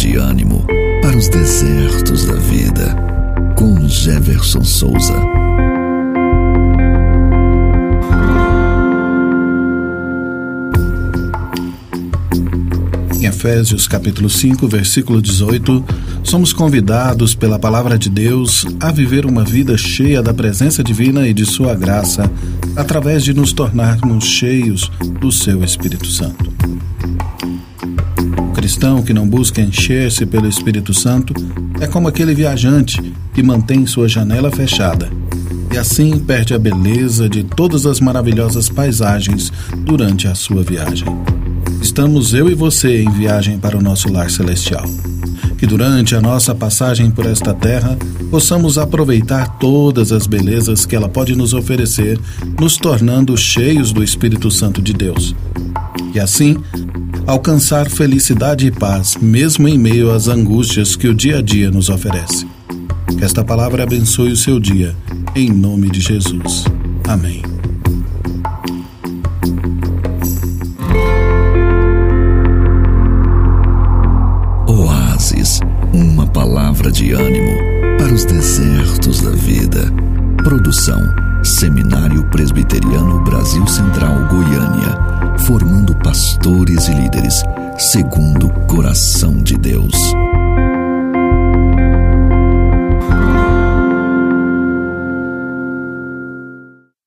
de ânimo para os desertos da vida, com Jefferson Souza. Em Efésios capítulo 5, versículo 18, somos convidados pela palavra de Deus a viver uma vida cheia da presença divina e de sua graça, através de nos tornarmos cheios do seu Espírito Santo. Cristão que não busca encher-se pelo Espírito Santo é como aquele viajante que mantém sua janela fechada e assim perde a beleza de todas as maravilhosas paisagens durante a sua viagem. Estamos eu e você em viagem para o nosso lar celestial. Que durante a nossa passagem por esta terra possamos aproveitar todas as belezas que ela pode nos oferecer, nos tornando cheios do Espírito Santo de Deus. E assim, alcançar felicidade e paz, mesmo em meio às angústias que o dia a dia nos oferece. Que esta palavra abençoe o seu dia, em nome de Jesus. Amém. uma palavra de ânimo para os desertos da vida. Produção Seminário Presbiteriano Brasil Central Goiânia, segundo o coração de Deus.